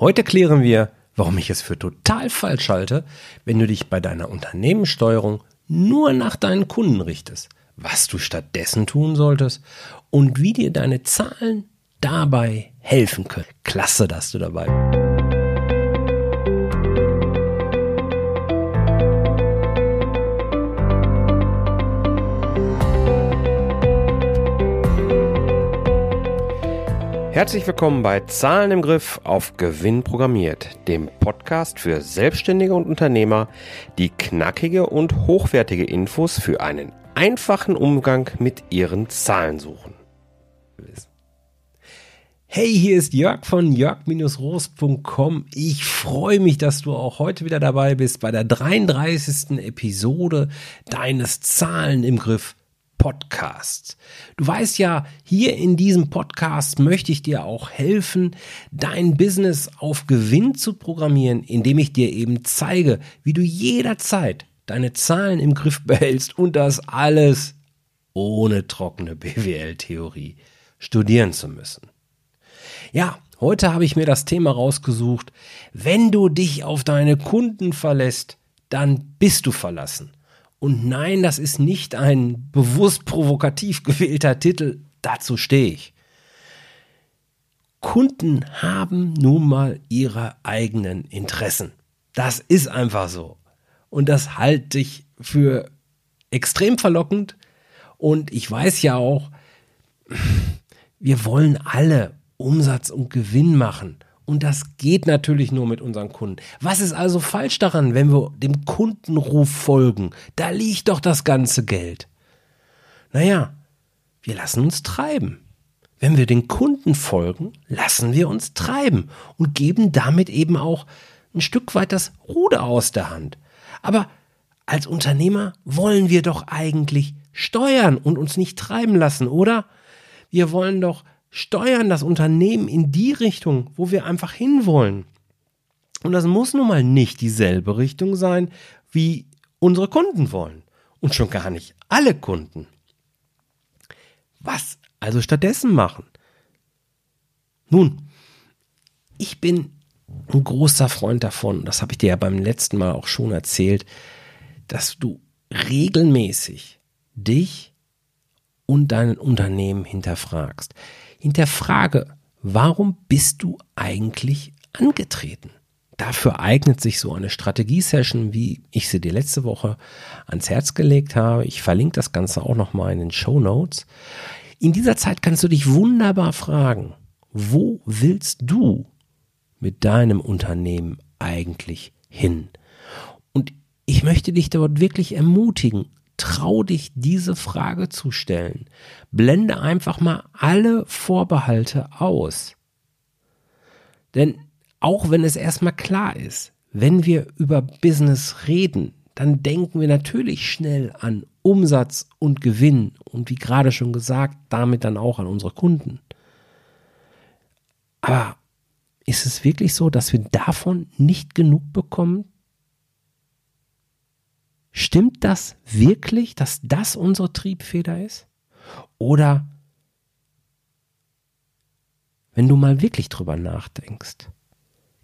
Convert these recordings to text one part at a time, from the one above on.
Heute klären wir, warum ich es für total falsch halte, wenn du dich bei deiner Unternehmenssteuerung nur nach deinen Kunden richtest, was du stattdessen tun solltest und wie dir deine Zahlen dabei helfen können. Klasse, dass du dabei bist. Herzlich willkommen bei Zahlen im Griff auf Gewinn programmiert, dem Podcast für Selbstständige und Unternehmer, die knackige und hochwertige Infos für einen einfachen Umgang mit ihren Zahlen suchen. Hey, hier ist Jörg von jörg-roos.com. Ich freue mich, dass du auch heute wieder dabei bist bei der 33. Episode deines Zahlen im Griff Podcasts. Du weißt ja, hier in diesem Podcast möchte ich dir auch helfen, dein Business auf Gewinn zu programmieren, indem ich dir eben zeige, wie du jederzeit deine Zahlen im Griff behältst und das alles ohne trockene BWL-Theorie studieren zu müssen. Ja, heute habe ich mir das Thema rausgesucht, wenn du dich auf deine Kunden verlässt, dann bist du verlassen. Und nein, das ist nicht ein bewusst provokativ gewählter Titel, dazu stehe ich. Kunden haben nun mal ihre eigenen Interessen. Das ist einfach so. Und das halte ich für extrem verlockend. Und ich weiß ja auch, wir wollen alle Umsatz und Gewinn machen. Und das geht natürlich nur mit unseren Kunden. Was ist also falsch daran, wenn wir dem Kundenruf folgen? Da liegt doch das ganze Geld. Naja, wir lassen uns treiben. Wenn wir den Kunden folgen, lassen wir uns treiben und geben damit eben auch ein Stück weit das Ruder aus der Hand. Aber als Unternehmer wollen wir doch eigentlich steuern und uns nicht treiben lassen, oder? Wir wollen doch steuern das Unternehmen in die Richtung, wo wir einfach hinwollen. Und das muss nun mal nicht dieselbe Richtung sein, wie unsere Kunden wollen. Und schon gar nicht alle Kunden. Was also stattdessen machen? Nun, ich bin ein großer Freund davon, das habe ich dir ja beim letzten Mal auch schon erzählt, dass du regelmäßig dich und dein Unternehmen hinterfragst hinterfrage, warum bist du eigentlich angetreten? Dafür eignet sich so eine Strategie-Session, wie ich sie dir letzte Woche ans Herz gelegt habe. Ich verlinke das Ganze auch nochmal in den Show Notes. In dieser Zeit kannst du dich wunderbar fragen, wo willst du mit deinem Unternehmen eigentlich hin? Und ich möchte dich dort wirklich ermutigen, trau dich, diese Frage zu stellen. Blende einfach mal alle Vorbehalte aus. Denn auch wenn es erstmal klar ist, wenn wir über Business reden, dann denken wir natürlich schnell an Umsatz und Gewinn und wie gerade schon gesagt, damit dann auch an unsere Kunden. Aber ist es wirklich so, dass wir davon nicht genug bekommen, Stimmt das wirklich, dass das unsere Triebfeder ist? Oder wenn du mal wirklich drüber nachdenkst,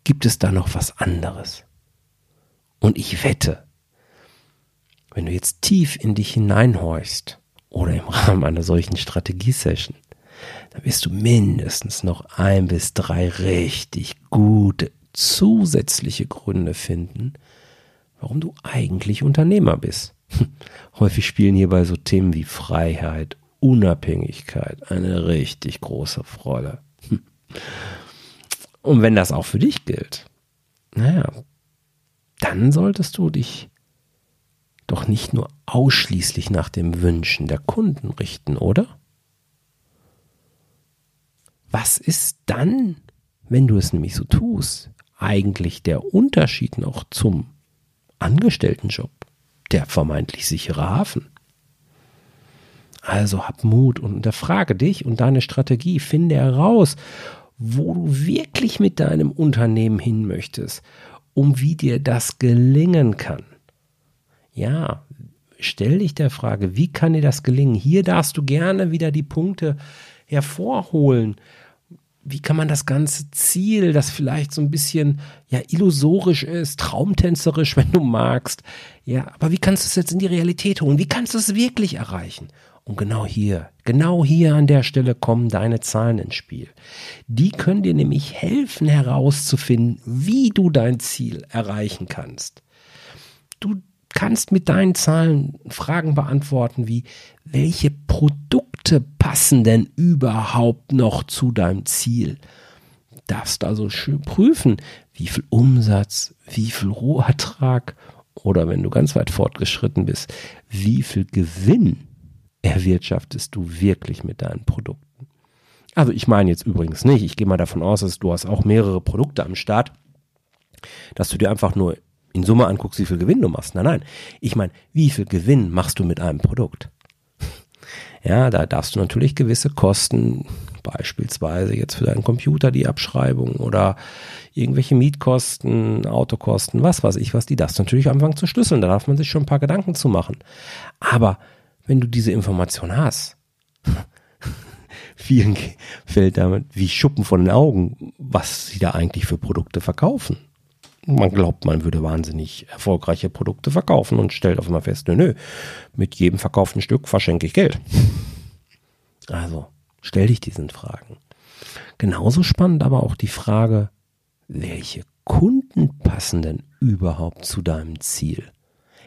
gibt es da noch was anderes? Und ich wette, wenn du jetzt tief in dich hineinhorchst oder im Rahmen einer solchen Strategiesession, dann wirst du mindestens noch ein bis drei richtig gute zusätzliche Gründe finden, warum du eigentlich Unternehmer bist. Häufig spielen hierbei so Themen wie Freiheit, Unabhängigkeit eine richtig große Rolle. Und wenn das auch für dich gilt, naja, dann solltest du dich doch nicht nur ausschließlich nach den Wünschen der Kunden richten, oder? Was ist dann, wenn du es nämlich so tust, eigentlich der Unterschied noch zum Angestelltenjob, der vermeintlich sichere Hafen. Also hab Mut und unterfrage dich und deine Strategie. Finde heraus, wo du wirklich mit deinem Unternehmen hin möchtest, um wie dir das gelingen kann. Ja, stell dich der Frage, wie kann dir das gelingen? Hier darfst du gerne wieder die Punkte hervorholen, wie kann man das ganze Ziel, das vielleicht so ein bisschen ja illusorisch ist, traumtänzerisch, wenn du magst, ja, aber wie kannst du es jetzt in die Realität holen? Wie kannst du es wirklich erreichen? Und genau hier, genau hier an der Stelle kommen deine Zahlen ins Spiel. Die können dir nämlich helfen herauszufinden, wie du dein Ziel erreichen kannst. Du kannst mit deinen Zahlen Fragen beantworten wie, welche Produkte passen denn überhaupt noch zu deinem Ziel? Darfst also schön prüfen, wie viel Umsatz, wie viel Rohertrag oder wenn du ganz weit fortgeschritten bist, wie viel Gewinn erwirtschaftest du wirklich mit deinen Produkten? Also ich meine jetzt übrigens nicht, ich gehe mal davon aus, dass du hast auch mehrere Produkte am Start, dass du dir einfach nur in Summe anguckst, wie viel Gewinn du machst. Nein, nein. Ich meine, wie viel Gewinn machst du mit einem Produkt? Ja, da darfst du natürlich gewisse Kosten, beispielsweise jetzt für deinen Computer die Abschreibung oder irgendwelche Mietkosten, Autokosten, was weiß ich was, die darfst du natürlich anfangen zu schlüsseln. Da darf man sich schon ein paar Gedanken zu machen. Aber wenn du diese Information hast, vielen fällt damit wie Schuppen von den Augen, was sie da eigentlich für Produkte verkaufen man glaubt, man würde wahnsinnig erfolgreiche Produkte verkaufen und stellt auf einmal fest, nö, nö, mit jedem verkauften Stück verschenke ich Geld. Also, stell dich diesen Fragen. Genauso spannend aber auch die Frage, welche Kunden passen denn überhaupt zu deinem Ziel?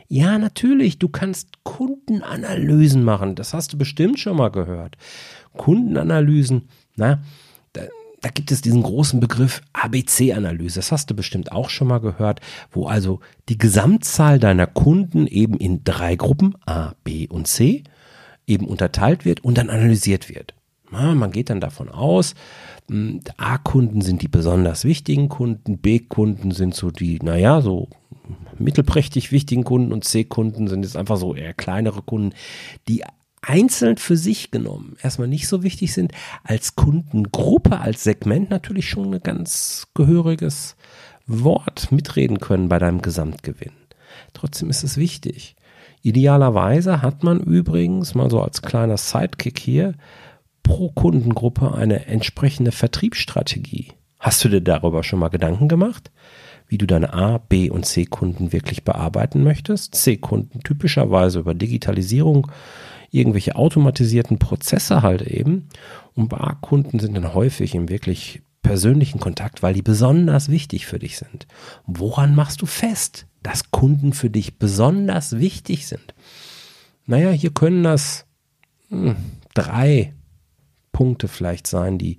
Ja, natürlich, du kannst Kundenanalysen machen. Das hast du bestimmt schon mal gehört. Kundenanalysen, na, da gibt es diesen großen Begriff ABC-Analyse. Das hast du bestimmt auch schon mal gehört, wo also die Gesamtzahl deiner Kunden eben in drei Gruppen A, B und C eben unterteilt wird und dann analysiert wird. Man geht dann davon aus, hm, A-Kunden sind die besonders wichtigen Kunden, B-Kunden sind so die, naja, so mittelprächtig wichtigen Kunden und C-Kunden sind jetzt einfach so eher kleinere Kunden, die einzeln für sich genommen erstmal nicht so wichtig sind, als Kundengruppe, als Segment natürlich schon ein ganz gehöriges Wort mitreden können bei deinem Gesamtgewinn. Trotzdem ist es wichtig. Idealerweise hat man übrigens, mal so als kleiner Sidekick hier, pro Kundengruppe eine entsprechende Vertriebsstrategie. Hast du dir darüber schon mal Gedanken gemacht? Wie du deine A, B und C Kunden wirklich bearbeiten möchtest? C Kunden typischerweise über Digitalisierung, irgendwelche automatisierten Prozesse halt eben. Und Barkunden sind dann häufig im wirklich persönlichen Kontakt, weil die besonders wichtig für dich sind. Woran machst du fest, dass Kunden für dich besonders wichtig sind? Naja, hier können das hm, drei Punkte vielleicht sein, die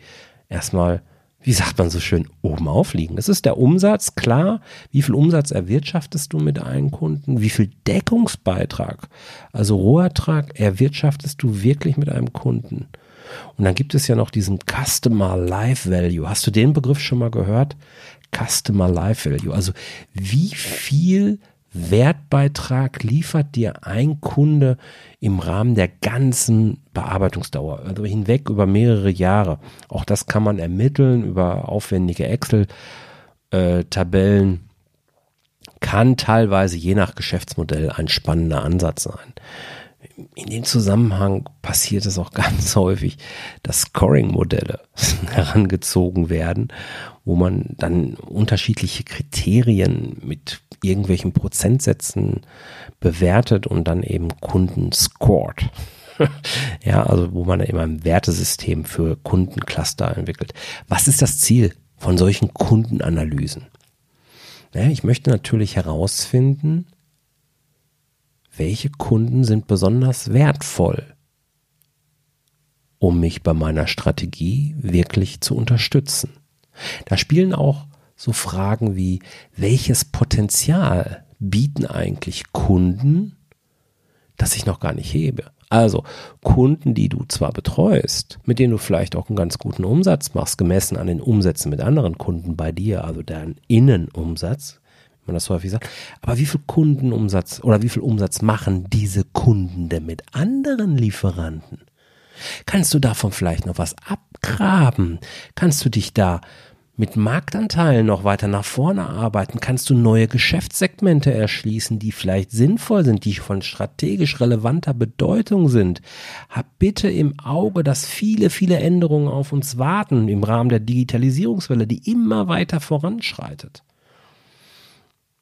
erstmal wie sagt man so schön, oben aufliegen. Das ist der Umsatz, klar. Wie viel Umsatz erwirtschaftest du mit einem Kunden? Wie viel Deckungsbeitrag, also Rohertrag, erwirtschaftest du wirklich mit einem Kunden? Und dann gibt es ja noch diesen Customer Life Value. Hast du den Begriff schon mal gehört? Customer Life Value. Also wie viel Wertbeitrag liefert dir ein Kunde im Rahmen der ganzen Bearbeitungsdauer, also hinweg über mehrere Jahre. Auch das kann man ermitteln über aufwendige Excel-Tabellen. Äh, kann teilweise je nach Geschäftsmodell ein spannender Ansatz sein. In dem Zusammenhang passiert es auch ganz häufig, dass Scoring-Modelle herangezogen werden, wo man dann unterschiedliche Kriterien mit irgendwelchen Prozentsätzen bewertet und dann eben Kunden scored. ja, also wo man immer ein Wertesystem für Kundencluster entwickelt. Was ist das Ziel von solchen Kundenanalysen? Ja, ich möchte natürlich herausfinden, welche Kunden sind besonders wertvoll, um mich bei meiner Strategie wirklich zu unterstützen. Da spielen auch so Fragen wie, welches Potenzial bieten eigentlich Kunden, das ich noch gar nicht hebe? Also Kunden, die du zwar betreust, mit denen du vielleicht auch einen ganz guten Umsatz machst, gemessen an den Umsätzen mit anderen Kunden bei dir, also deren Innenumsatz, wie man das so häufig sagt, aber wie viel Kundenumsatz oder wie viel Umsatz machen diese Kunden denn mit anderen Lieferanten? Kannst du davon vielleicht noch was abgraben? Kannst du dich da mit Marktanteilen noch weiter nach vorne arbeiten, kannst du neue Geschäftssegmente erschließen, die vielleicht sinnvoll sind, die von strategisch relevanter Bedeutung sind. Hab bitte im Auge, dass viele, viele Änderungen auf uns warten im Rahmen der Digitalisierungswelle, die immer weiter voranschreitet.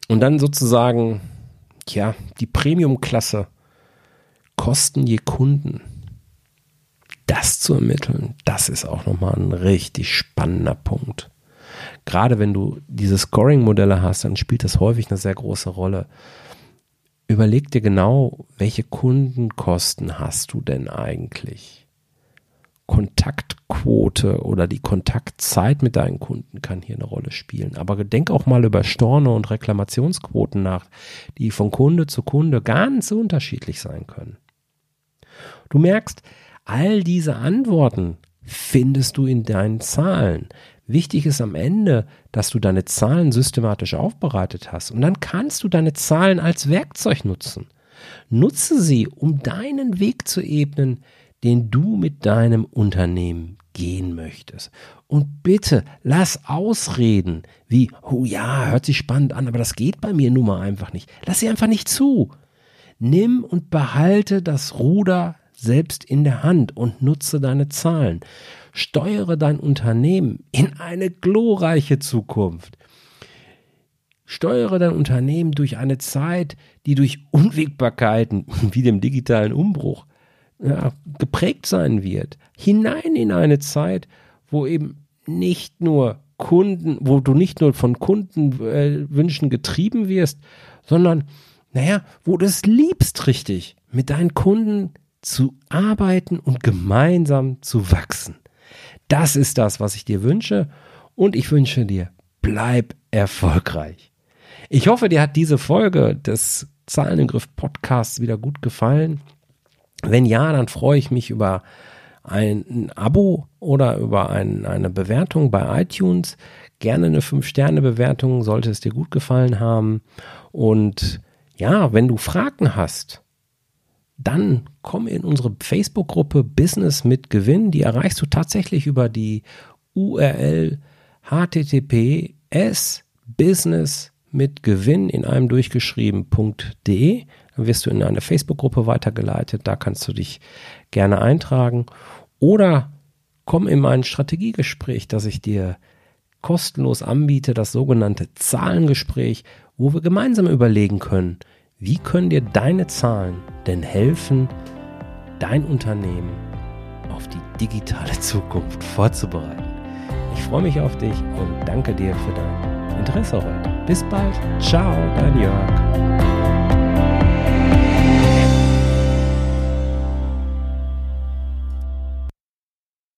Und dann sozusagen, ja, die Premium-Klasse, Kosten je Kunden. Das zu ermitteln, das ist auch nochmal ein richtig spannender Punkt gerade wenn du diese Scoring-Modelle hast, dann spielt das häufig eine sehr große Rolle. Überleg dir genau, welche Kundenkosten hast du denn eigentlich? Kontaktquote oder die Kontaktzeit mit deinen Kunden kann hier eine Rolle spielen. Aber denk auch mal über Storno und Reklamationsquoten nach, die von Kunde zu Kunde ganz unterschiedlich sein können. Du merkst, all diese Antworten findest du in deinen Zahlen. Wichtig ist am Ende, dass du deine Zahlen systematisch aufbereitet hast. Und dann kannst du deine Zahlen als Werkzeug nutzen. Nutze sie, um deinen Weg zu ebnen, den du mit deinem Unternehmen gehen möchtest. Und bitte lass Ausreden wie, oh ja, hört sich spannend an, aber das geht bei mir nun mal einfach nicht. Lass sie einfach nicht zu. Nimm und behalte das Ruder selbst in der Hand und nutze deine Zahlen. Steuere dein Unternehmen in eine glorreiche Zukunft. Steuere dein Unternehmen durch eine Zeit, die durch Unwägbarkeiten wie dem digitalen Umbruch ja, geprägt sein wird, hinein in eine Zeit, wo eben nicht nur Kunden, wo du nicht nur von Kundenwünschen äh, getrieben wirst, sondern, naja, wo du es liebst richtig, mit deinen Kunden zu arbeiten und gemeinsam zu wachsen. Das ist das, was ich dir wünsche und ich wünsche dir, bleib erfolgreich. Ich hoffe, dir hat diese Folge des Zahlen Podcasts wieder gut gefallen. Wenn ja, dann freue ich mich über ein Abo oder über ein, eine Bewertung bei iTunes. Gerne eine 5-Sterne-Bewertung, sollte es dir gut gefallen haben. Und ja, wenn du Fragen hast, dann komm in unsere Facebook-Gruppe Business mit Gewinn. Die erreichst du tatsächlich über die URL https business mit Gewinn in einem durchgeschrieben.de. Dann wirst du in eine Facebook-Gruppe weitergeleitet. Da kannst du dich gerne eintragen. Oder komm in mein Strategiegespräch, das ich dir kostenlos anbiete, das sogenannte Zahlengespräch, wo wir gemeinsam überlegen können, wie können dir deine Zahlen denn helfen, dein Unternehmen auf die digitale Zukunft vorzubereiten? Ich freue mich auf dich und danke dir für dein Interesse heute. Bis bald. Ciao, dein Jörg.